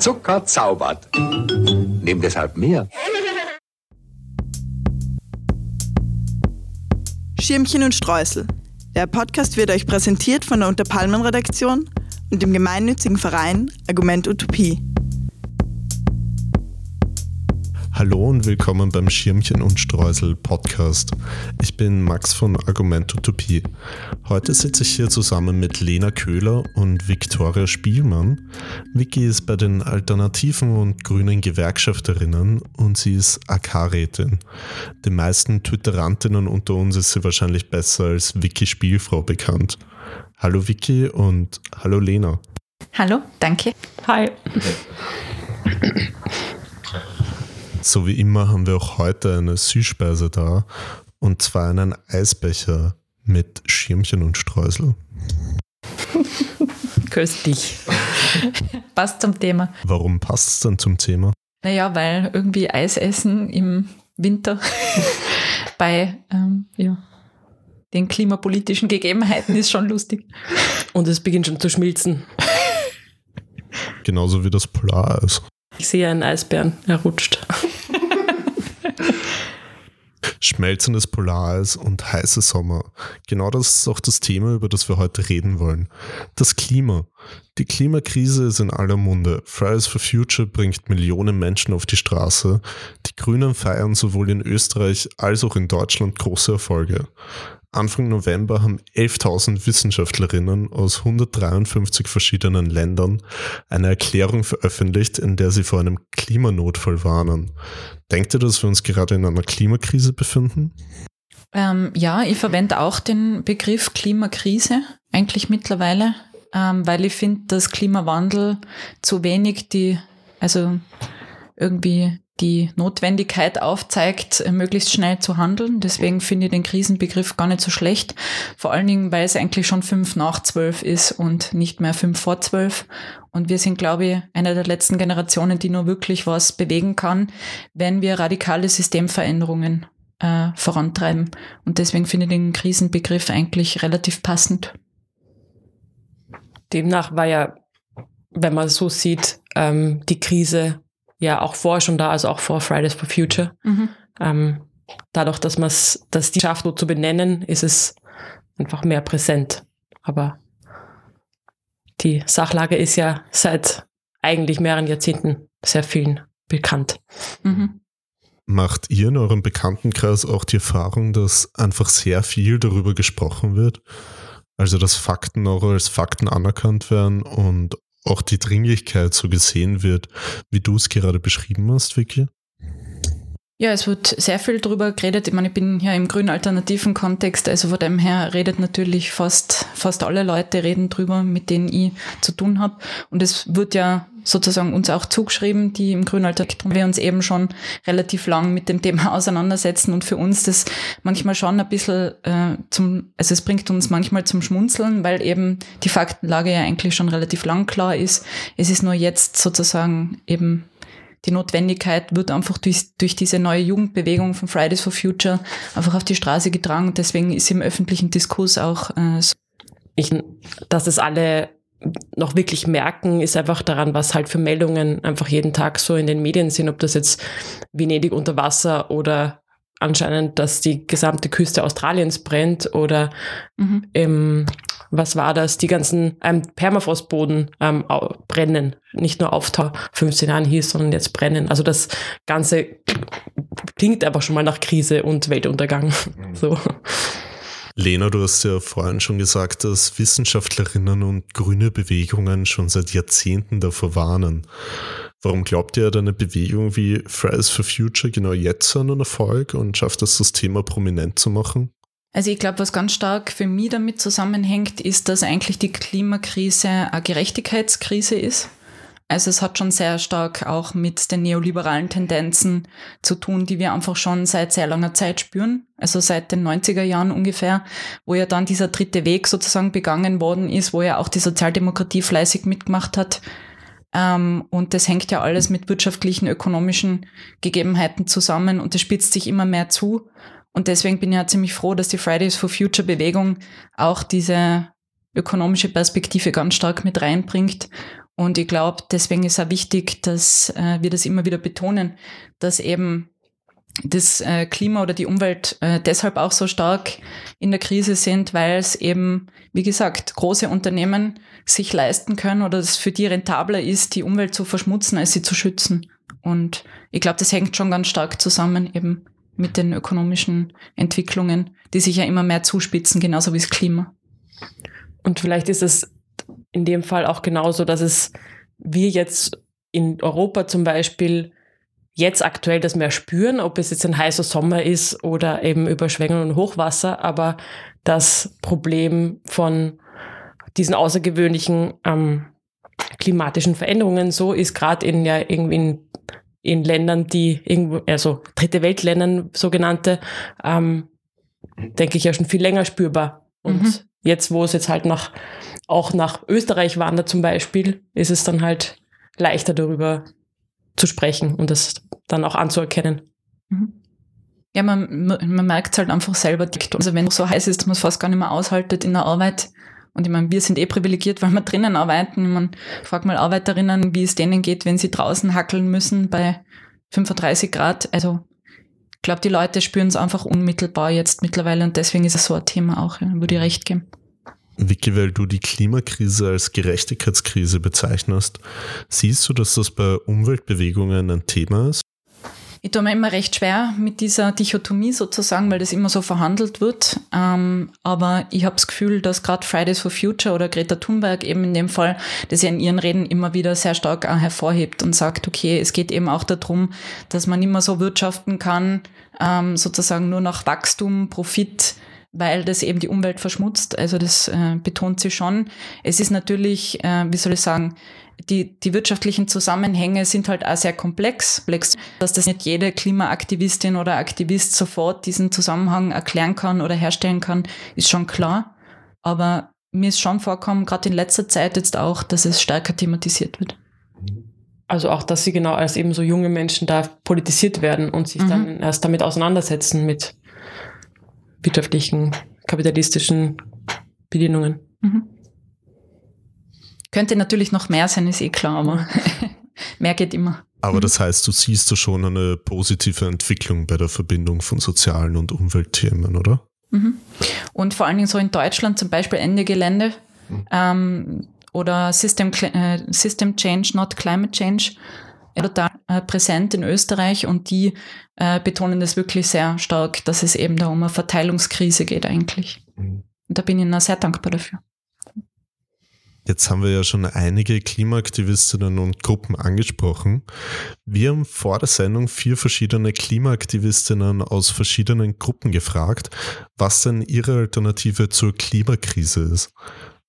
Zucker zaubert. Nimm deshalb mehr. Schirmchen und Streusel. Der Podcast wird euch präsentiert von der Unterpalmen-Redaktion und dem gemeinnützigen Verein Argument Utopie. Hallo und willkommen beim Schirmchen und Streusel Podcast. Ich bin Max von Argument Utopie. Heute sitze ich hier zusammen mit Lena Köhler und Viktoria Spielmann. Vicky ist bei den Alternativen und Grünen Gewerkschafterinnen und sie ist AK-Rätin. Den meisten Twitterantinnen unter uns ist sie wahrscheinlich besser als Vicky Spielfrau bekannt. Hallo Vicky und hallo Lena. Hallo, danke. Hi. So wie immer haben wir auch heute eine Süßspeise da und zwar einen Eisbecher mit Schirmchen und Streusel. Köstlich. Passt zum Thema. Warum passt es dann zum Thema? Naja, weil irgendwie Eis essen im Winter bei ähm, ja, den klimapolitischen Gegebenheiten ist schon lustig. Und es beginnt schon zu schmilzen. Genauso wie das Polareis. Ich sehe einen Eisbären, er rutscht. Schmelzendes Polareis und heiße Sommer. Genau das ist auch das Thema, über das wir heute reden wollen. Das Klima. Die Klimakrise ist in aller Munde. Fridays for Future bringt Millionen Menschen auf die Straße. Die Grünen feiern sowohl in Österreich als auch in Deutschland große Erfolge. Anfang November haben 11.000 Wissenschaftlerinnen aus 153 verschiedenen Ländern eine Erklärung veröffentlicht, in der sie vor einem Klimanotfall warnen. Denkt ihr, dass wir uns gerade in einer Klimakrise befinden? Ähm, ja, ich verwende auch den Begriff Klimakrise eigentlich mittlerweile, ähm, weil ich finde, dass Klimawandel zu wenig die, also irgendwie die Notwendigkeit aufzeigt, äh, möglichst schnell zu handeln. Deswegen finde ich den Krisenbegriff gar nicht so schlecht. Vor allen Dingen, weil es eigentlich schon fünf nach zwölf ist und nicht mehr fünf vor zwölf. Und wir sind, glaube ich, eine der letzten Generationen, die nur wirklich was bewegen kann, wenn wir radikale Systemveränderungen äh, vorantreiben. Und deswegen finde ich den Krisenbegriff eigentlich relativ passend. Demnach war ja, wenn man so sieht, ähm, die Krise ja auch vorher schon da, also auch vor Fridays for Future. Mhm. Ähm, dadurch, dass man es, dass die schafft, so zu benennen, ist es einfach mehr präsent. Aber die Sachlage ist ja seit eigentlich mehreren Jahrzehnten sehr vielen bekannt. Mhm. Macht ihr in eurem Bekanntenkreis auch die Erfahrung, dass einfach sehr viel darüber gesprochen wird? Also dass Fakten auch als Fakten anerkannt werden und auch die Dringlichkeit so gesehen wird, wie du es gerade beschrieben hast, Vicky? Ja, es wird sehr viel darüber geredet. Ich meine, ich bin ja im grünen alternativen Kontext, also von dem her redet natürlich fast, fast alle Leute reden drüber, mit denen ich zu tun habe. Und es wird ja sozusagen uns auch zugeschrieben, die im grünen Alternativen wir uns eben schon relativ lang mit dem Thema auseinandersetzen und für uns das manchmal schon ein bisschen äh, zum, also es bringt uns manchmal zum Schmunzeln, weil eben die Faktenlage ja eigentlich schon relativ lang klar ist. Es ist nur jetzt sozusagen eben die Notwendigkeit wird einfach durch, durch diese neue Jugendbewegung von Fridays for Future einfach auf die Straße getragen deswegen ist im öffentlichen Diskurs auch äh, so. Ich, dass es alle noch wirklich merken, ist einfach daran, was halt für Meldungen einfach jeden Tag so in den Medien sind, ob das jetzt Venedig unter Wasser oder anscheinend, dass die gesamte Küste Australiens brennt oder mhm. im, was war das, die ganzen ähm, Permafrostboden ähm, brennen, nicht nur Auftau 15 Jahren hieß, sondern jetzt brennen. Also das Ganze klingt einfach schon mal nach Krise und Weltuntergang. Mhm. So. Lena, du hast ja vorhin schon gesagt, dass Wissenschaftlerinnen und grüne Bewegungen schon seit Jahrzehnten davor warnen. Warum glaubt ihr, eine Bewegung wie Fridays for Future genau jetzt einen Erfolg und schafft es, das Thema prominent zu machen? Also ich glaube, was ganz stark für mich damit zusammenhängt, ist, dass eigentlich die Klimakrise eine Gerechtigkeitskrise ist. Also es hat schon sehr stark auch mit den neoliberalen Tendenzen zu tun, die wir einfach schon seit sehr langer Zeit spüren. Also seit den 90er Jahren ungefähr, wo ja dann dieser dritte Weg sozusagen begangen worden ist, wo ja auch die Sozialdemokratie fleißig mitgemacht hat, ähm, und das hängt ja alles mit wirtschaftlichen, ökonomischen Gegebenheiten zusammen und das spitzt sich immer mehr zu. Und deswegen bin ich ja ziemlich froh, dass die Fridays for Future Bewegung auch diese ökonomische Perspektive ganz stark mit reinbringt Und ich glaube, deswegen ist auch wichtig, dass äh, wir das immer wieder betonen, dass eben das äh, Klima oder die Umwelt äh, deshalb auch so stark in der Krise sind, weil es eben, wie gesagt, große Unternehmen sich leisten können oder es für die rentabler ist, die Umwelt zu verschmutzen, als sie zu schützen. Und ich glaube, das hängt schon ganz stark zusammen eben mit den ökonomischen Entwicklungen, die sich ja immer mehr zuspitzen, genauso wie das Klima. Und vielleicht ist es in dem Fall auch genauso, dass es wir jetzt in Europa zum Beispiel jetzt aktuell das mehr spüren, ob es jetzt ein heißer Sommer ist oder eben Überschwemmungen und Hochwasser, aber das Problem von diesen außergewöhnlichen ähm, klimatischen Veränderungen so ist gerade in ja irgendwie in, in, Ländern, die irgendwo, also dritte Weltländern sogenannte, ähm, denke ich ja schon viel länger spürbar. Und mhm. jetzt, wo es jetzt halt noch auch nach Österreich wandert zum Beispiel, ist es dann halt leichter darüber zu sprechen und das dann auch anzuerkennen. Mhm. Ja, man, man merkt es halt einfach selber. Also wenn es so heiß ist, dass man es fast gar nicht mehr aushaltet in der Arbeit. Und ich meine, wir sind eh privilegiert, weil wir drinnen arbeiten. Ich meine, frag mal Arbeiterinnen, wie es denen geht, wenn sie draußen hackeln müssen bei 35 Grad. Also ich glaube, die Leute spüren es einfach unmittelbar jetzt mittlerweile und deswegen ist es so ein Thema auch, ja, würde ich recht geben. Vicky, weil du die Klimakrise als Gerechtigkeitskrise bezeichnest, siehst du, dass das bei Umweltbewegungen ein Thema ist? Ich tue mir immer recht schwer mit dieser Dichotomie sozusagen, weil das immer so verhandelt wird. Ähm, aber ich habe das Gefühl, dass gerade Fridays for Future oder Greta Thunberg eben in dem Fall, das ja in ihren Reden immer wieder sehr stark hervorhebt und sagt, okay, es geht eben auch darum, dass man immer so wirtschaften kann, ähm, sozusagen nur nach Wachstum, Profit, weil das eben die Umwelt verschmutzt. Also das äh, betont sie schon. Es ist natürlich, äh, wie soll ich sagen, die, die wirtschaftlichen Zusammenhänge sind halt auch sehr komplex, dass das nicht jede Klimaaktivistin oder Aktivist sofort diesen Zusammenhang erklären kann oder herstellen kann, ist schon klar. Aber mir ist schon vorkommen, gerade in letzter Zeit jetzt auch, dass es stärker thematisiert wird. Also auch, dass sie genau als eben so junge Menschen da politisiert werden und sich mhm. dann erst damit auseinandersetzen mit wirtschaftlichen, kapitalistischen Bedienungen. Mhm. Könnte natürlich noch mehr sein, ist eh klar, aber mehr geht immer. Aber mhm. das heißt, du siehst da schon eine positive Entwicklung bei der Verbindung von sozialen und Umweltthemen, oder? Mhm. Und vor allen Dingen so in Deutschland zum Beispiel Ende Gelände mhm. ähm, oder System, äh, System Change, not Climate Change, total äh, präsent in Österreich und die äh, betonen das wirklich sehr stark, dass es eben da um eine Verteilungskrise geht eigentlich. Mhm. Und da bin ich ihnen sehr dankbar dafür. Jetzt haben wir ja schon einige Klimaaktivistinnen und Gruppen angesprochen. Wir haben vor der Sendung vier verschiedene Klimaaktivistinnen aus verschiedenen Gruppen gefragt, was denn ihre Alternative zur Klimakrise ist.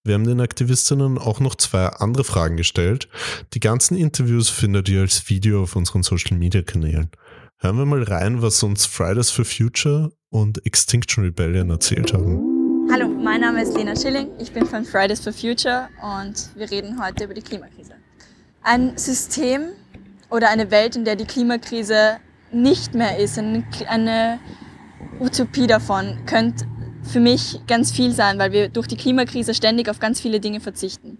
Wir haben den Aktivistinnen auch noch zwei andere Fragen gestellt. Die ganzen Interviews findet ihr als Video auf unseren Social Media Kanälen. Hören wir mal rein, was uns Fridays for Future und Extinction Rebellion erzählt haben. Hallo, mein Name ist Lena Schilling, ich bin von Fridays for Future und wir reden heute über die Klimakrise. Ein System oder eine Welt, in der die Klimakrise nicht mehr ist, eine Utopie davon, könnte für mich ganz viel sein, weil wir durch die Klimakrise ständig auf ganz viele Dinge verzichten.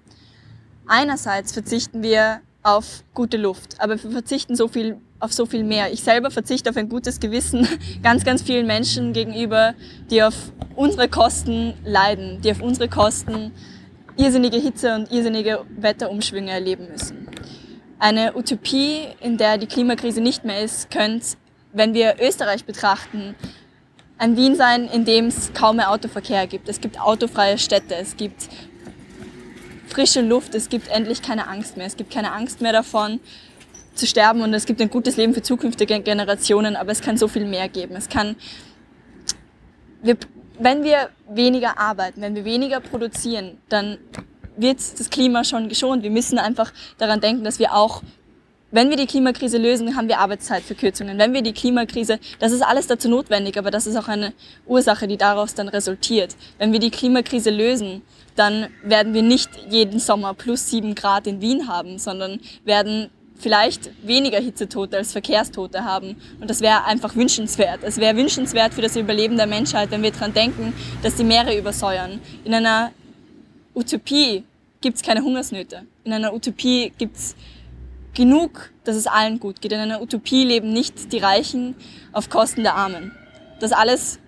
Einerseits verzichten wir auf gute Luft, aber wir verzichten so viel auf so viel mehr. Ich selber verzichte auf ein gutes Gewissen ganz, ganz vielen Menschen gegenüber, die auf unsere Kosten leiden, die auf unsere Kosten irrsinnige Hitze und irrsinnige Wetterumschwünge erleben müssen. Eine Utopie, in der die Klimakrise nicht mehr ist, könnte, wenn wir Österreich betrachten, ein Wien sein, in dem es kaum mehr Autoverkehr gibt. Es gibt autofreie Städte, es gibt frische Luft, es gibt endlich keine Angst mehr. Es gibt keine Angst mehr davon, zu sterben und es gibt ein gutes Leben für zukünftige Generationen, aber es kann so viel mehr geben. Es kann, wir, wenn wir weniger arbeiten, wenn wir weniger produzieren, dann wird das Klima schon geschont. Wir müssen einfach daran denken, dass wir auch, wenn wir die Klimakrise lösen, haben wir Arbeitszeitverkürzungen. Wenn wir die Klimakrise, das ist alles dazu notwendig, aber das ist auch eine Ursache, die daraus dann resultiert. Wenn wir die Klimakrise lösen, dann werden wir nicht jeden Sommer plus sieben Grad in Wien haben, sondern werden vielleicht weniger Hitzetote als Verkehrstote haben. Und das wäre einfach wünschenswert. Es wäre wünschenswert für das Überleben der Menschheit, wenn wir daran denken, dass die Meere übersäuern. In einer Utopie gibt es keine Hungersnöte. In einer Utopie gibt es genug, dass es allen gut geht. In einer Utopie leben nicht die Reichen auf Kosten der Armen. Das alles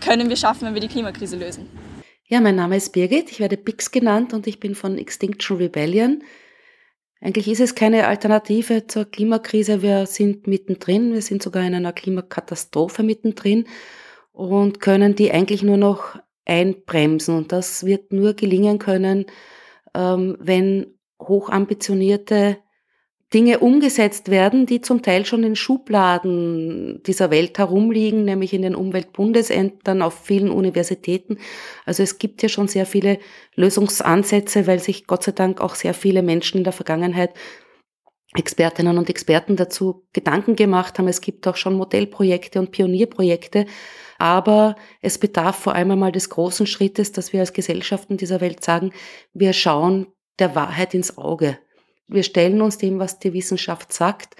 können wir schaffen, wenn wir die Klimakrise lösen. Ja, mein Name ist Birgit, ich werde Bix genannt und ich bin von Extinction Rebellion. Eigentlich ist es keine Alternative zur Klimakrise. Wir sind mittendrin, wir sind sogar in einer Klimakatastrophe mittendrin und können die eigentlich nur noch einbremsen. Und das wird nur gelingen können, ähm, wenn hochambitionierte Dinge umgesetzt werden, die zum Teil schon in Schubladen dieser Welt herumliegen, nämlich in den Umweltbundesämtern, auf vielen Universitäten. Also es gibt ja schon sehr viele Lösungsansätze, weil sich Gott sei Dank auch sehr viele Menschen in der Vergangenheit Expertinnen und Experten dazu Gedanken gemacht haben. Es gibt auch schon Modellprojekte und Pionierprojekte. Aber es bedarf vor allem einmal des großen Schrittes, dass wir als Gesellschaften dieser Welt sagen, wir schauen der Wahrheit ins Auge. Wir stellen uns dem, was die Wissenschaft sagt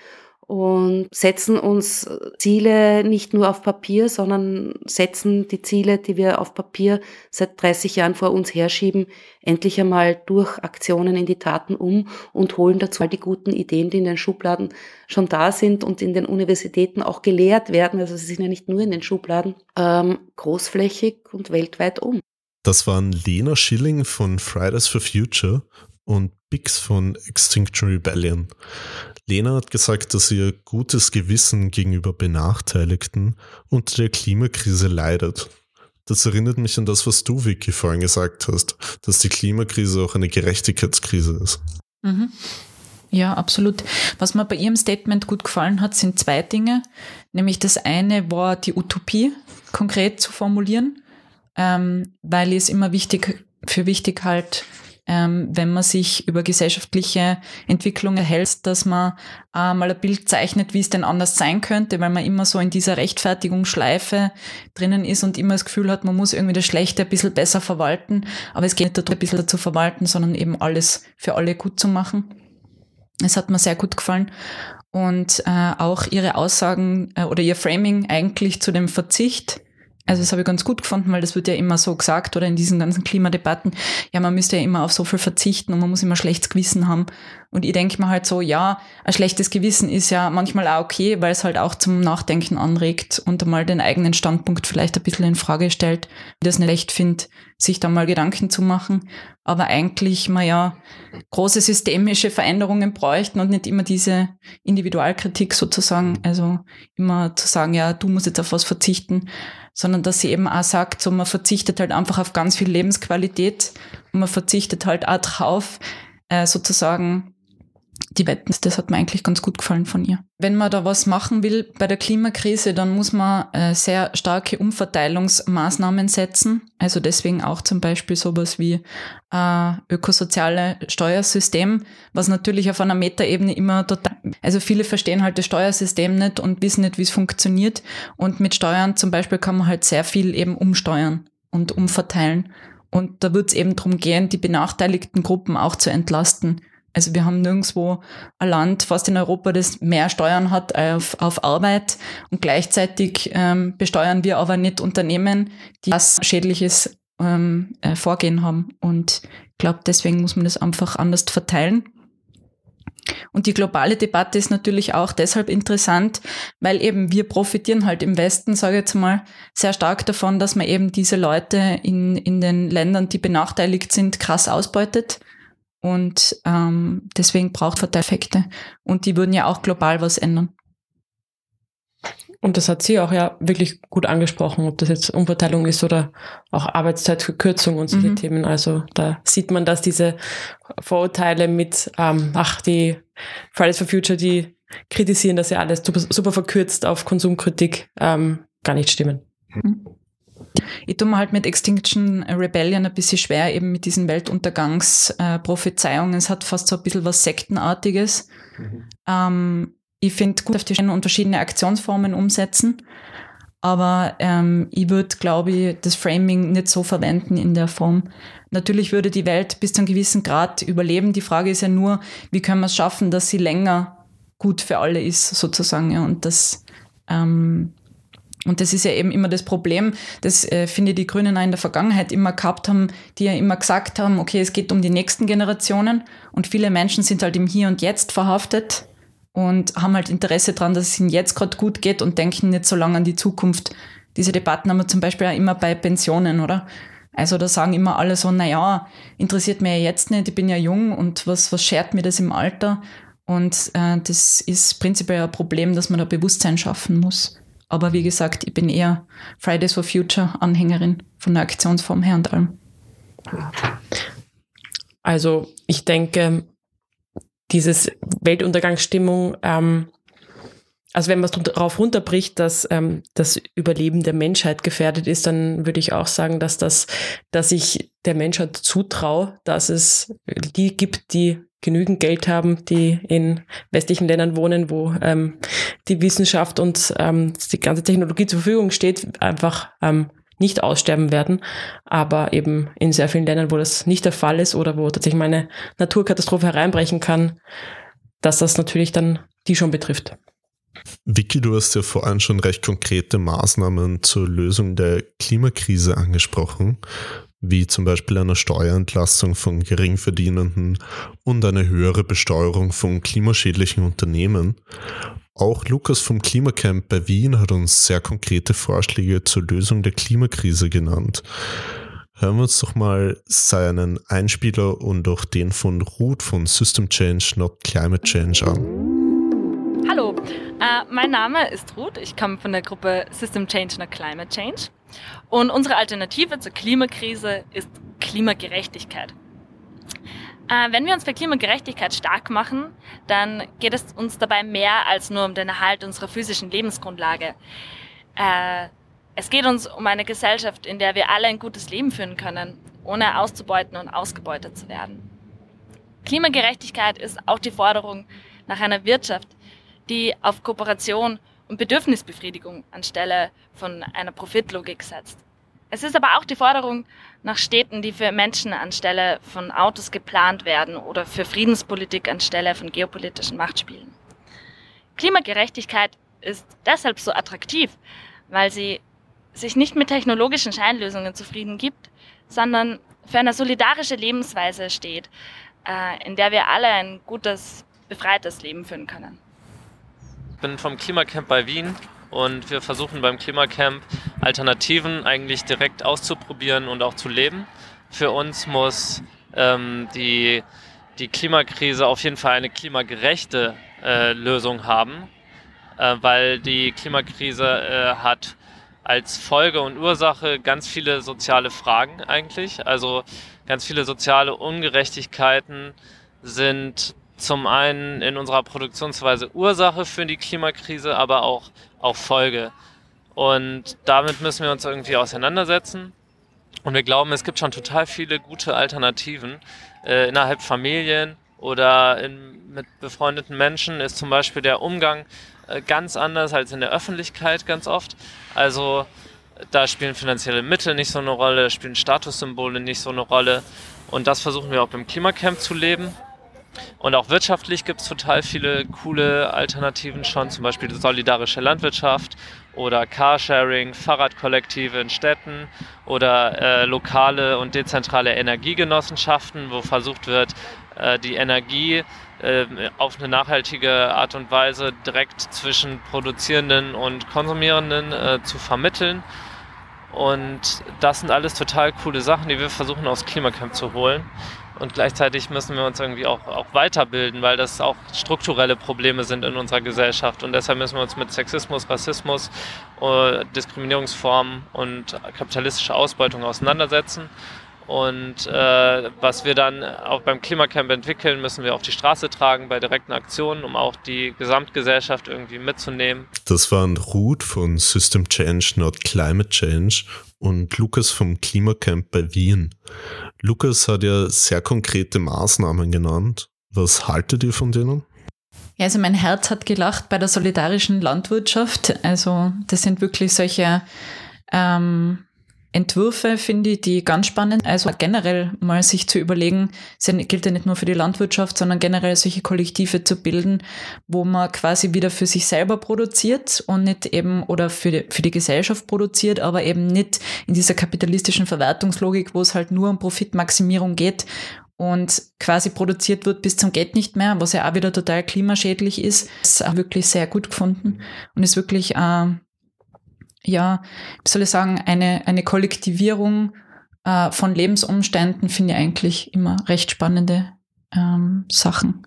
und setzen uns Ziele nicht nur auf Papier, sondern setzen die Ziele, die wir auf Papier seit 30 Jahren vor uns herschieben, endlich einmal durch Aktionen in die Taten um und holen dazu all die guten Ideen, die in den Schubladen schon da sind und in den Universitäten auch gelehrt werden, also sie sind ja nicht nur in den Schubladen, ähm, großflächig und weltweit um. Das waren Lena Schilling von Fridays for Future und Bix von Extinction Rebellion. Lena hat gesagt, dass ihr gutes Gewissen gegenüber Benachteiligten unter der Klimakrise leidet. Das erinnert mich an das, was du, Vicky, vorhin gesagt hast, dass die Klimakrise auch eine Gerechtigkeitskrise ist. Mhm. Ja, absolut. Was mir bei ihrem Statement gut gefallen hat, sind zwei Dinge. Nämlich das eine war die Utopie konkret zu formulieren, ähm, weil ich es immer wichtig für wichtig halt ähm, wenn man sich über gesellschaftliche Entwicklungen hält, dass man äh, mal ein Bild zeichnet, wie es denn anders sein könnte, weil man immer so in dieser Rechtfertigungsschleife drinnen ist und immer das Gefühl hat, man muss irgendwie das Schlechte ein bisschen besser verwalten. Aber es geht nicht darum, ein bisschen zu verwalten, sondern eben alles für alle gut zu machen. Es hat mir sehr gut gefallen. Und äh, auch ihre Aussagen äh, oder ihr Framing eigentlich zu dem Verzicht also das habe ich ganz gut gefunden, weil das wird ja immer so gesagt oder in diesen ganzen Klimadebatten, ja, man müsste ja immer auf so viel verzichten und man muss immer schlechtes Gewissen haben. Und ich denke mir halt so, ja, ein schlechtes Gewissen ist ja manchmal auch okay, weil es halt auch zum Nachdenken anregt und einmal den eigenen Standpunkt vielleicht ein bisschen in Frage stellt. Ich das nicht echt finde, sich da mal Gedanken zu machen. Aber eigentlich man ja große systemische Veränderungen bräuchten und nicht immer diese Individualkritik sozusagen. Also immer zu sagen, ja, du musst jetzt auf was verzichten sondern dass sie eben auch sagt, so man verzichtet halt einfach auf ganz viel Lebensqualität und man verzichtet halt auch drauf, äh, sozusagen die Wetten. Das hat mir eigentlich ganz gut gefallen von ihr. Wenn man da was machen will bei der Klimakrise, dann muss man äh, sehr starke Umverteilungsmaßnahmen setzen. Also deswegen auch zum Beispiel sowas wie äh, ökosoziale Steuersystem, was natürlich auf einer Metaebene immer total, also viele verstehen halt das Steuersystem nicht und wissen nicht, wie es funktioniert. Und mit Steuern zum Beispiel kann man halt sehr viel eben umsteuern und umverteilen. Und da wird es eben darum gehen, die benachteiligten Gruppen auch zu entlasten. Also wir haben nirgendwo ein Land fast in Europa, das mehr Steuern hat auf, auf Arbeit und gleichzeitig ähm, besteuern wir aber nicht Unternehmen, die das schädliches ähm, äh, Vorgehen haben. Und ich glaube, deswegen muss man das einfach anders verteilen. Und die globale Debatte ist natürlich auch deshalb interessant, weil eben wir profitieren halt im Westen, sage ich jetzt mal, sehr stark davon, dass man eben diese Leute in, in den Ländern, die benachteiligt sind, krass ausbeutet und ähm, deswegen braucht Verteileffekte. Und die würden ja auch global was ändern. Und das hat sie auch ja wirklich gut angesprochen, ob das jetzt Umverteilung ist oder auch Arbeitszeitverkürzung und solche mhm. Themen. Also da sieht man, dass diese Vorurteile mit, ähm, ach, die Fridays for Future, die kritisieren das ja alles super, super verkürzt auf Konsumkritik, ähm, gar nicht stimmen. Mhm. Ich tue mir halt mit Extinction Rebellion ein bisschen schwer, eben mit diesen Weltuntergangsprophezeiungen. Äh, es hat fast so ein bisschen was Sektenartiges. Mhm. Ähm, ich finde gut, auf die und verschiedene Aktionsformen umsetzen. Aber ähm, ich würde, glaube ich, das Framing nicht so verwenden in der Form. Natürlich würde die Welt bis zu einem gewissen Grad überleben. Die Frage ist ja nur, wie können wir es schaffen, dass sie länger gut für alle ist, sozusagen. Ja, und das ähm, Und das ist ja eben immer das Problem, das äh, finde ich die Grünen auch in der Vergangenheit immer gehabt haben, die ja immer gesagt haben, okay, es geht um die nächsten Generationen und viele Menschen sind halt im Hier und Jetzt verhaftet und haben halt Interesse daran, dass es ihnen jetzt gerade gut geht und denken nicht so lange an die Zukunft. Diese Debatten haben wir zum Beispiel auch immer bei Pensionen, oder? Also da sagen immer alle so, naja, interessiert mich ja jetzt nicht, ich bin ja jung und was, was schert mir das im Alter? Und äh, das ist prinzipiell ein Problem, dass man da Bewusstsein schaffen muss. Aber wie gesagt, ich bin eher Fridays for Future Anhängerin von der Aktionsform her und allem. Also ich denke, dieses Weltuntergangsstimmung, ähm, also wenn man es darauf runterbricht, dass ähm, das Überleben der Menschheit gefährdet ist, dann würde ich auch sagen, dass das, dass ich der Menschheit zutraue, dass es die gibt, die genügend Geld haben, die in westlichen Ländern wohnen, wo ähm, die Wissenschaft und ähm, die ganze Technologie zur Verfügung steht, einfach ähm, nicht aussterben werden. Aber eben in sehr vielen Ländern, wo das nicht der Fall ist oder wo tatsächlich mal eine Naturkatastrophe hereinbrechen kann, dass das natürlich dann die schon betrifft. Vicky, du hast ja vorhin schon recht konkrete Maßnahmen zur Lösung der Klimakrise angesprochen wie zum Beispiel eine Steuerentlastung von Geringverdienenden und eine höhere Besteuerung von klimaschädlichen Unternehmen. Auch Lukas vom Klimacamp bei Wien hat uns sehr konkrete Vorschläge zur Lösung der Klimakrise genannt. Hören wir uns doch mal seinen Einspieler und auch den von Ruth von System Change, Not Climate Change an. Hallo, äh, mein Name ist Ruth. Ich komme von der Gruppe System Change, Not Climate Change. Und unsere Alternative zur Klimakrise ist Klimagerechtigkeit. Äh, wenn wir uns für Klimagerechtigkeit stark machen, dann geht es uns dabei mehr als nur um den Erhalt unserer physischen Lebensgrundlage. Äh, es geht uns um eine Gesellschaft, in der wir alle ein gutes Leben führen können, ohne auszubeuten und ausgebeutet zu werden. Klimagerechtigkeit ist auch die Forderung nach einer Wirtschaft, die auf Kooperation und Bedürfnisbefriedigung anstelle von einer Profitlogik setzt. Es ist aber auch die Forderung nach Städten, die für Menschen anstelle von Autos geplant werden oder für Friedenspolitik anstelle von geopolitischen Machtspielen. Klimagerechtigkeit ist deshalb so attraktiv, weil sie sich nicht mit technologischen Scheinlösungen zufrieden gibt, sondern für eine solidarische Lebensweise steht, äh, in der wir alle ein gutes, befreites Leben führen können bin vom Klimacamp bei Wien und wir versuchen beim Klimacamp Alternativen eigentlich direkt auszuprobieren und auch zu leben. Für uns muss ähm, die, die Klimakrise auf jeden Fall eine klimagerechte äh, Lösung haben, äh, weil die Klimakrise äh, hat als Folge und Ursache ganz viele soziale Fragen eigentlich. Also ganz viele soziale Ungerechtigkeiten sind zum einen in unserer Produktionsweise Ursache für die Klimakrise, aber auch, auch Folge. Und damit müssen wir uns irgendwie auseinandersetzen. Und wir glauben, es gibt schon total viele gute Alternativen. Äh, innerhalb Familien oder in, mit befreundeten Menschen ist zum Beispiel der Umgang äh, ganz anders als in der Öffentlichkeit ganz oft. Also da spielen finanzielle Mittel nicht so eine Rolle, spielen Statussymbole nicht so eine Rolle. Und das versuchen wir auch beim Klimacamp zu leben. Und auch wirtschaftlich gibt es total viele coole Alternativen schon, zum Beispiel solidarische Landwirtschaft oder Carsharing, Fahrradkollektive in Städten oder äh, lokale und dezentrale Energiegenossenschaften, wo versucht wird, äh, die Energie äh, auf eine nachhaltige Art und Weise direkt zwischen Produzierenden und Konsumierenden äh, zu vermitteln. Und das sind alles total coole Sachen, die wir versuchen aus Klimacamp zu holen. Und gleichzeitig müssen wir uns irgendwie auch, auch weiterbilden, weil das auch strukturelle Probleme sind in unserer Gesellschaft. Und deshalb müssen wir uns mit Sexismus, Rassismus, äh, Diskriminierungsformen und kapitalistischer Ausbeutung auseinandersetzen. Und äh, was wir dann auch beim Klimacamp entwickeln, müssen wir auf die Straße tragen bei direkten Aktionen, um auch die Gesamtgesellschaft irgendwie mitzunehmen. Das waren Ruth von System Change, Not Climate Change und Lukas vom Klimacamp bei Wien. Lukas hat ja sehr konkrete Maßnahmen genannt. Was haltet ihr von denen? Ja, also mein Herz hat gelacht bei der solidarischen Landwirtschaft. Also das sind wirklich solche ähm, Entwürfe, finde ich, die ganz spannend. Also generell mal sich zu überlegen, es gilt ja nicht nur für die Landwirtschaft, sondern generell solche Kollektive zu bilden, wo man quasi wieder für sich selber produziert und nicht eben oder für die, für die Gesellschaft produziert, aber eben nicht in dieser kapitalistischen Verwertungslogik, wo es halt nur um Profitmaximierung geht und quasi produziert wird bis zum Geht nicht mehr, was ja auch wieder total klimaschädlich ist. Das ist auch wirklich sehr gut gefunden und ist wirklich äh, ja, wie soll ich sagen, eine, eine Kollektivierung äh, von Lebensumständen finde ich eigentlich immer recht spannende ähm, Sachen.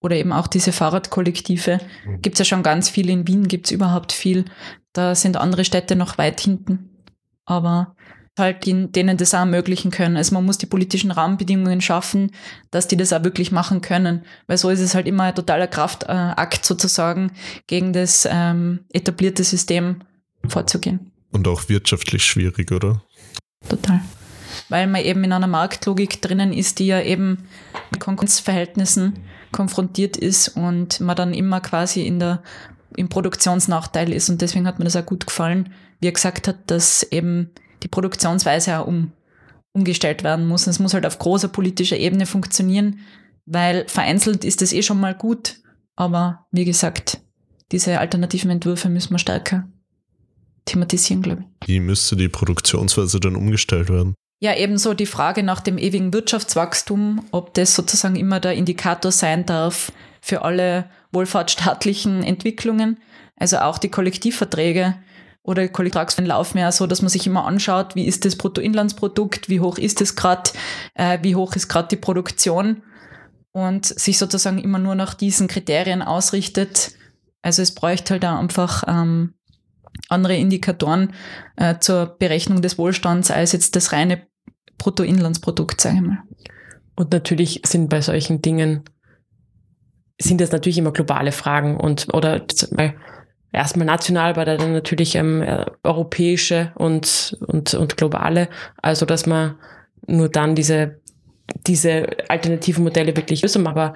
Oder eben auch diese Fahrradkollektive. Mhm. Gibt es ja schon ganz viel. In Wien gibt es überhaupt viel. Da sind andere Städte noch weit hinten. Aber halt denen das auch ermöglichen können. Also man muss die politischen Rahmenbedingungen schaffen, dass die das auch wirklich machen können. Weil so ist es halt immer ein totaler Kraftakt sozusagen gegen das ähm, etablierte System vorzugehen. Und auch wirtschaftlich schwierig, oder? Total. Weil man eben in einer Marktlogik drinnen ist, die ja eben mit Konkurrenzverhältnissen konfrontiert ist und man dann immer quasi in der, im Produktionsnachteil ist. Und deswegen hat mir das auch gut gefallen, wie er gesagt hat, dass eben die Produktionsweise auch um, umgestellt werden muss. Und es muss halt auf großer politischer Ebene funktionieren, weil vereinzelt ist das eh schon mal gut. Aber wie gesagt, diese alternativen Entwürfe müssen wir stärker thematisieren, glaube ich. Wie müsste die Produktionsweise dann umgestellt werden? Ja, ebenso die Frage nach dem ewigen Wirtschaftswachstum, ob das sozusagen immer der Indikator sein darf für alle wohlfahrtsstaatlichen Entwicklungen. Also auch die Kollektivverträge oder Kollektivverträge laufen ja so, dass man sich immer anschaut, wie ist das Bruttoinlandsprodukt, wie hoch ist es gerade, äh, wie hoch ist gerade die Produktion und sich sozusagen immer nur nach diesen Kriterien ausrichtet. Also es bräuchte halt da einfach ähm, andere Indikatoren äh, zur Berechnung des Wohlstands als jetzt das reine Bruttoinlandsprodukt, sage ich mal. Und natürlich sind bei solchen Dingen, sind das natürlich immer globale Fragen und oder erstmal national, aber dann natürlich ähm, europäische und, und, und globale. Also dass man nur dann diese, diese alternativen Modelle wirklich lösen. Aber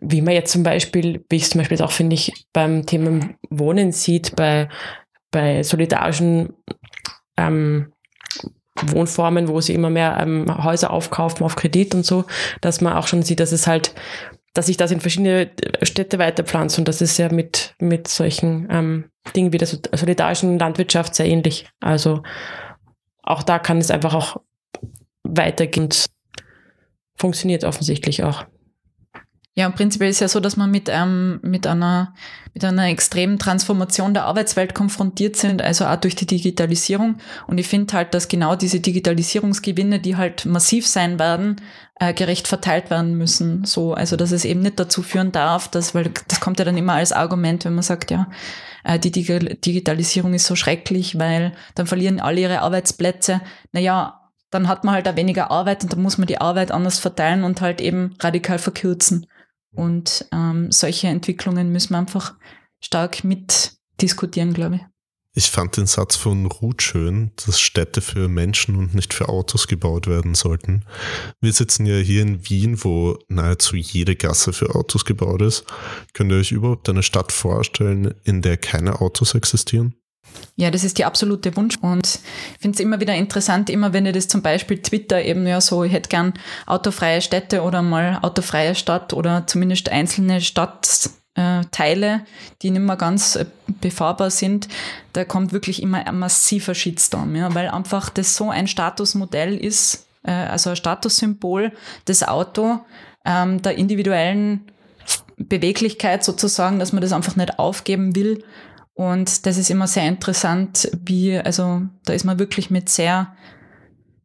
wie man jetzt zum Beispiel, wie ich es zum Beispiel auch finde ich beim Thema Wohnen sieht, bei, bei solidarischen ähm, Wohnformen, wo sie immer mehr ähm, Häuser aufkaufen auf Kredit und so, dass man auch schon sieht, dass es halt, dass sich das in verschiedene Städte weiterpflanzt und das ist ja mit, mit solchen ähm, Dingen wie der solidarischen Landwirtschaft sehr ähnlich. Also auch da kann es einfach auch weitergehen. Funktioniert offensichtlich auch. Ja, und prinzipiell ist ja so, dass man mit, ähm, mit, einer, mit einer extremen Transformation der Arbeitswelt konfrontiert sind, also auch durch die Digitalisierung. Und ich finde halt, dass genau diese Digitalisierungsgewinne, die halt massiv sein werden, äh, gerecht verteilt werden müssen. So, also dass es eben nicht dazu führen darf, dass, weil das kommt ja dann immer als Argument, wenn man sagt, ja, äh, die Digitalisierung ist so schrecklich, weil dann verlieren alle ihre Arbeitsplätze. Naja, dann hat man halt auch weniger Arbeit und dann muss man die Arbeit anders verteilen und halt eben radikal verkürzen. Und ähm, solche Entwicklungen müssen wir einfach stark mitdiskutieren, glaube ich. Ich fand den Satz von Ruth schön, dass Städte für Menschen und nicht für Autos gebaut werden sollten. Wir sitzen ja hier in Wien, wo nahezu jede Gasse für Autos gebaut ist. Könnt ihr euch überhaupt eine Stadt vorstellen, in der keine Autos existieren? Ja, das ist die absolute Wunsch. Und ich finde es immer wieder interessant, immer wenn ihr das zum Beispiel Twitter eben ja so, ich hätte gern autofreie Städte oder mal autofreie Stadt oder zumindest einzelne Stadtteile, die nicht mehr ganz äh, befahrbar sind, da kommt wirklich immer ein massiver Shitstorm, ja, weil einfach das so ein Statusmodell ist, äh, also ein Statussymbol, das Auto ähm, der individuellen Beweglichkeit sozusagen, dass man das einfach nicht aufgeben will und das ist immer sehr interessant, wie, also da ist man wirklich mit sehr,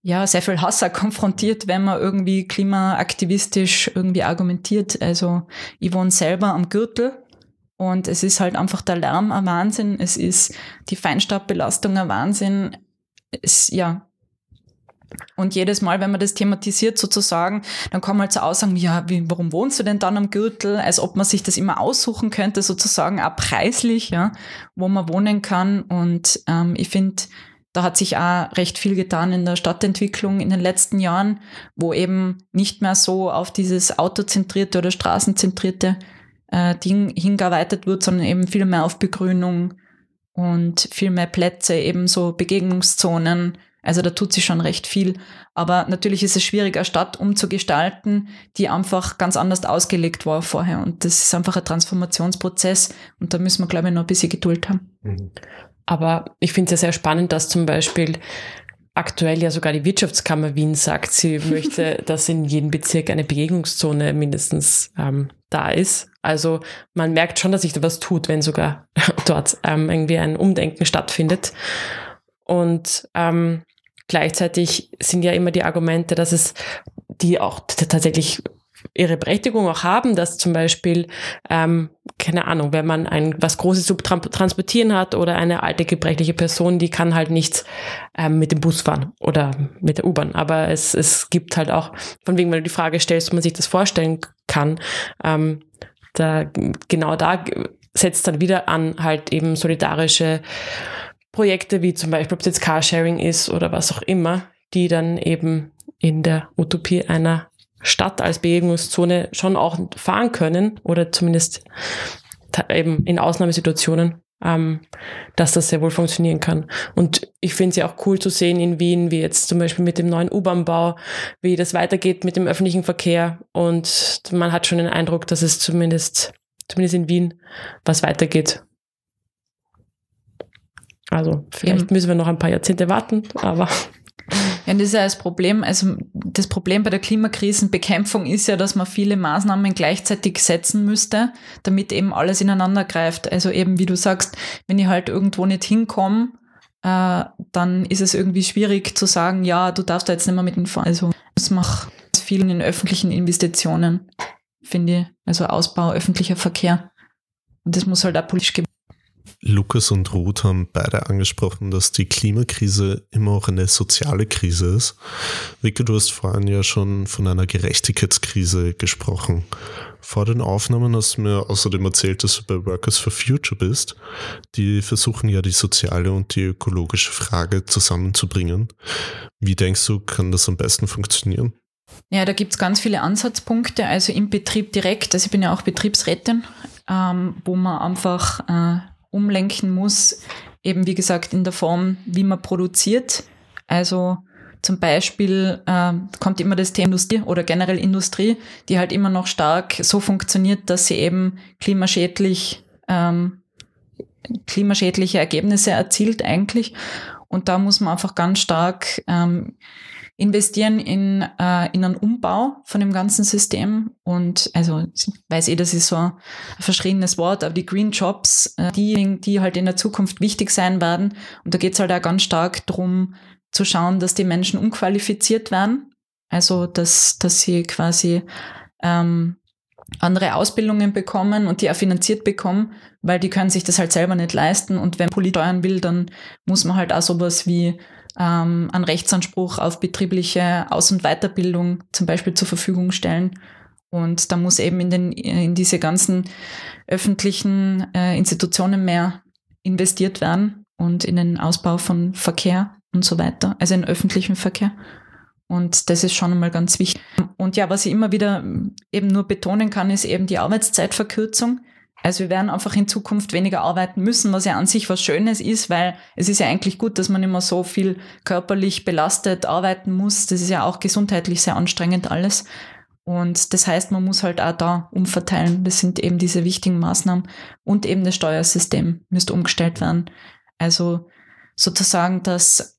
ja, sehr viel Hass konfrontiert, wenn man irgendwie klimaaktivistisch irgendwie argumentiert. Also ich wohne selber am Gürtel und es ist halt einfach der Lärm ein Wahnsinn, es ist die Feinstaubbelastung ein Wahnsinn. Es, ja, und jedes Mal, wenn man das thematisiert sozusagen, dann kommen halt so Aussagen, ja, wie, warum wohnst du denn dann am Gürtel? Als ob man sich das immer aussuchen könnte, sozusagen auch preislich, ja, wo man wohnen kann. Und ähm, ich finde, da hat sich auch recht viel getan in der Stadtentwicklung in den letzten Jahren, wo eben nicht mehr so auf dieses autozentrierte oder straßenzentrierte äh, Ding hingearbeitet wird, sondern eben viel mehr auf Begrünung, und viel mehr Plätze, eben so Begegnungszonen. Also da tut sich schon recht viel. Aber natürlich ist es schwierig, eine Stadt umzugestalten, die einfach ganz anders ausgelegt war vorher. Und das ist einfach ein Transformationsprozess. Und da müssen wir, glaube ich, noch ein bisschen Geduld haben. Mhm. Aber ich finde es ja sehr spannend, dass zum Beispiel aktuell ja sogar die Wirtschaftskammer Wien sagt, sie möchte, dass in jedem Bezirk eine Begegnungszone mindestens ähm, da ist. Also man merkt schon, dass sich da was tut, wenn sogar dort ähm, irgendwie ein Umdenken stattfindet. Und ähm, gleichzeitig sind ja immer die Argumente, dass es die auch tatsächlich ihre Berechtigung auch haben, dass zum Beispiel, ähm, keine Ahnung, wenn man ein was Großes zu transportieren hat oder eine alte gebrechliche Person, die kann halt nicht ähm, mit dem Bus fahren oder mit der U-Bahn. Aber es, es gibt halt auch, von wegen, wenn du die Frage stellst, ob man sich das vorstellen kann, ähm, da, genau da setzt dann wieder an halt eben solidarische Projekte, wie zum Beispiel, ob es jetzt Carsharing ist oder was auch immer, die dann eben in der Utopie einer Stadt als Begegnungszone schon auch fahren können oder zumindest eben in Ausnahmesituationen, ähm, dass das sehr wohl funktionieren kann. Und ich finde es ja auch cool zu sehen in Wien, wie jetzt zum Beispiel mit dem neuen U-Bahn-Bau, wie das weitergeht mit dem öffentlichen Verkehr. Und man hat schon den Eindruck, dass es zumindest, zumindest in Wien, was weitergeht. Also vielleicht ja. müssen wir noch ein paar Jahrzehnte warten, aber ja, das ist ja das Problem. Also das Problem bei der Klimakrisenbekämpfung ist ja, dass man viele Maßnahmen gleichzeitig setzen müsste, damit eben alles ineinander greift. Also eben, wie du sagst, wenn ich halt irgendwo nicht hinkomme, äh, dann ist es irgendwie schwierig zu sagen, ja, du darfst da jetzt nicht mehr mit fahren. Also das macht viel in den öffentlichen Investitionen, finde ich. Also Ausbau öffentlicher Verkehr. Und das muss halt auch politisch Lukas und Ruth haben beide angesprochen, dass die Klimakrise immer auch eine soziale Krise ist. Vicky, du hast vorhin ja schon von einer Gerechtigkeitskrise gesprochen. Vor den Aufnahmen hast du mir außerdem erzählt, dass du bei Workers for Future bist. Die versuchen ja die soziale und die ökologische Frage zusammenzubringen. Wie denkst du, kann das am besten funktionieren? Ja, da gibt es ganz viele Ansatzpunkte. Also im Betrieb direkt, also ich bin ja auch Betriebsrätin, ähm, wo man einfach äh, umlenken muss, eben wie gesagt in der Form, wie man produziert. Also zum Beispiel äh, kommt immer das Thema Industrie oder generell Industrie, die halt immer noch stark so funktioniert, dass sie eben klimaschädlich, ähm, klimaschädliche Ergebnisse erzielt eigentlich. Und da muss man einfach ganz stark ähm, investieren in, äh, in einen Umbau von dem ganzen System. Und also ich weiß eh, das ist so ein verschriebenes Wort, aber die Green Jobs, äh, die, die halt in der Zukunft wichtig sein werden. Und da geht es halt auch ganz stark darum, zu schauen, dass die Menschen unqualifiziert werden. Also dass, dass sie quasi ähm, andere Ausbildungen bekommen und die auch finanziert bekommen, weil die können sich das halt selber nicht leisten. Und wenn Polit steuern will, dann muss man halt auch sowas wie ähm, einen Rechtsanspruch auf betriebliche Aus- und Weiterbildung zum Beispiel zur Verfügung stellen. Und da muss eben in, den, in diese ganzen öffentlichen äh, Institutionen mehr investiert werden und in den Ausbau von Verkehr und so weiter, also in öffentlichen Verkehr. Und das ist schon einmal ganz wichtig. Und ja, was ich immer wieder eben nur betonen kann, ist eben die Arbeitszeitverkürzung. Also wir werden einfach in Zukunft weniger arbeiten müssen, was ja an sich was Schönes ist, weil es ist ja eigentlich gut, dass man immer so viel körperlich belastet arbeiten muss. Das ist ja auch gesundheitlich sehr anstrengend alles. Und das heißt, man muss halt auch da umverteilen. Das sind eben diese wichtigen Maßnahmen. Und eben das Steuersystem müsste umgestellt werden. Also sozusagen, dass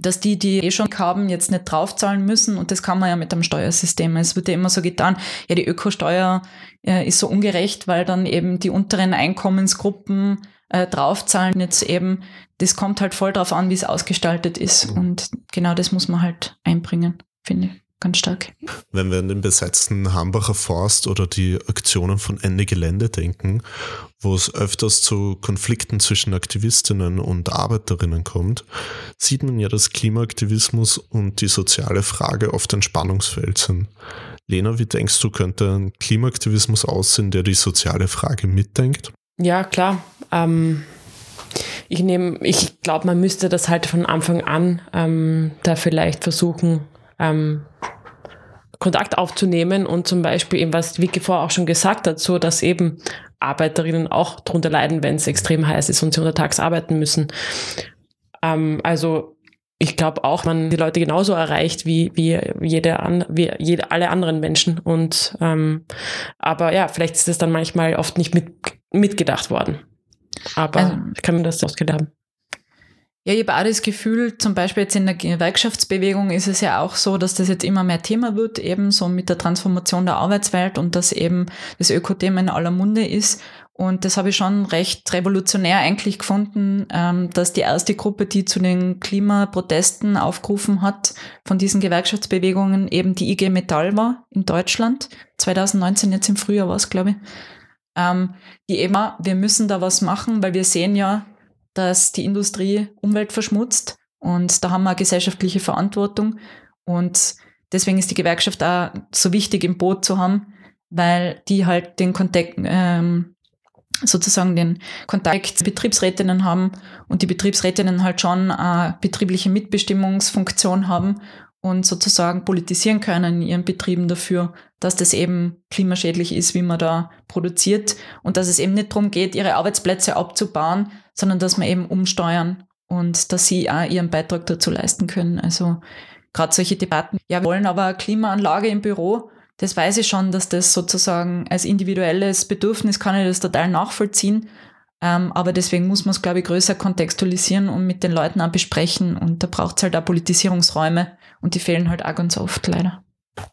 dass die, die eh schon haben, jetzt nicht draufzahlen müssen. Und das kann man ja mit dem Steuersystem. Es wird ja immer so getan, ja, die Ökosteuer äh, ist so ungerecht, weil dann eben die unteren Einkommensgruppen äh, draufzahlen. Jetzt eben, das kommt halt voll drauf an, wie es ausgestaltet ist. Mhm. Und genau das muss man halt einbringen, finde ich ganz stark. Wenn wir an den besetzten Hambacher Forst oder die Aktionen von Ende Gelände denken, wo es öfters zu Konflikten zwischen Aktivistinnen und Arbeiterinnen kommt, sieht man ja, dass Klimaaktivismus und die soziale Frage oft ein Spannungsfeld sind. Lena, wie denkst du, könnte ein Klimaaktivismus aussehen, der die soziale Frage mitdenkt? Ja, klar. Ähm, ich nehme, ich glaube, man müsste das halt von Anfang an ähm, da vielleicht versuchen, ähm, Kontakt aufzunehmen und zum Beispiel eben, was Vicky vorher auch schon gesagt hat, so dass eben Arbeiterinnen auch drunter leiden, wenn es extrem heiß ist und sie untertags arbeiten müssen. Ähm, also ich glaube auch, man die Leute genauso erreicht wie, wie, jede an, wie jede, alle anderen Menschen. Und ähm, aber ja, vielleicht ist es dann manchmal oft nicht mit, mitgedacht worden. Aber also, ich kann mir das ausgedacht haben. Ja, ich habe auch das Gefühl, zum Beispiel jetzt in der Gewerkschaftsbewegung ist es ja auch so, dass das jetzt immer mehr Thema wird, eben so mit der Transformation der Arbeitswelt und dass eben das Ökothema in aller Munde ist. Und das habe ich schon recht revolutionär eigentlich gefunden, ähm, dass die erste Gruppe, die zu den Klimaprotesten aufgerufen hat von diesen Gewerkschaftsbewegungen, eben die IG Metall war in Deutschland. 2019, jetzt im Frühjahr war es, glaube ich. Ähm, die eben, wir müssen da was machen, weil wir sehen ja, dass die Industrie Umwelt verschmutzt und da haben wir eine gesellschaftliche Verantwortung. Und deswegen ist die Gewerkschaft auch so wichtig im Boot zu haben, weil die halt den Kontakt, ähm, sozusagen den Kontakt zu Betriebsrätinnen haben und die Betriebsrätinnen halt schon eine betriebliche Mitbestimmungsfunktion haben und sozusagen politisieren können in ihren Betrieben dafür, dass das eben klimaschädlich ist, wie man da produziert und dass es eben nicht darum geht, ihre Arbeitsplätze abzubauen, sondern dass man eben umsteuern und dass sie auch ihren Beitrag dazu leisten können. Also gerade solche Debatten. Ja, wir wollen aber Klimaanlage im Büro. Das weiß ich schon, dass das sozusagen als individuelles Bedürfnis kann ich das total nachvollziehen. Ähm, aber deswegen muss man es, glaube ich, größer kontextualisieren und mit den Leuten auch besprechen. Und da braucht es halt auch Politisierungsräume und die fehlen halt auch ganz oft leider.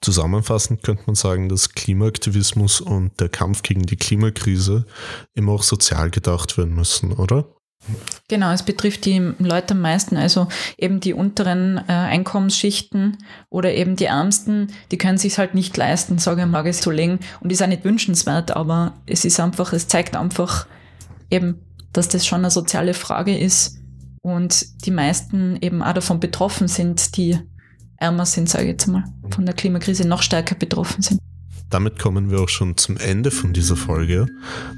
Zusammenfassend könnte man sagen, dass Klimaaktivismus und der Kampf gegen die Klimakrise immer auch sozial gedacht werden müssen, oder? Genau, es betrifft die Leute am meisten, also eben die unteren äh, Einkommensschichten oder eben die Ärmsten, die können sich halt nicht leisten, sage ich mal, zu legen und ist auch nicht wünschenswert, aber es ist einfach, es zeigt einfach eben, dass das schon eine soziale Frage ist und die meisten eben auch davon betroffen sind, die ärmer sind, sage ich jetzt mal, von der Klimakrise noch stärker betroffen sind. Damit kommen wir auch schon zum Ende von dieser Folge.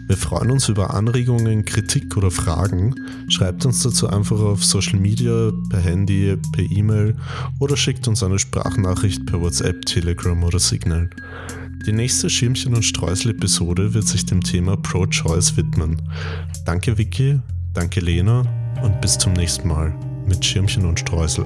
Wir freuen uns über Anregungen, Kritik oder Fragen. Schreibt uns dazu einfach auf Social Media, per Handy, per E-Mail oder schickt uns eine Sprachnachricht per WhatsApp, Telegram oder Signal. Die nächste Schirmchen- und Streusel-Episode wird sich dem Thema Pro-Choice widmen. Danke Vicky, danke Lena und bis zum nächsten Mal mit Schirmchen und Streusel.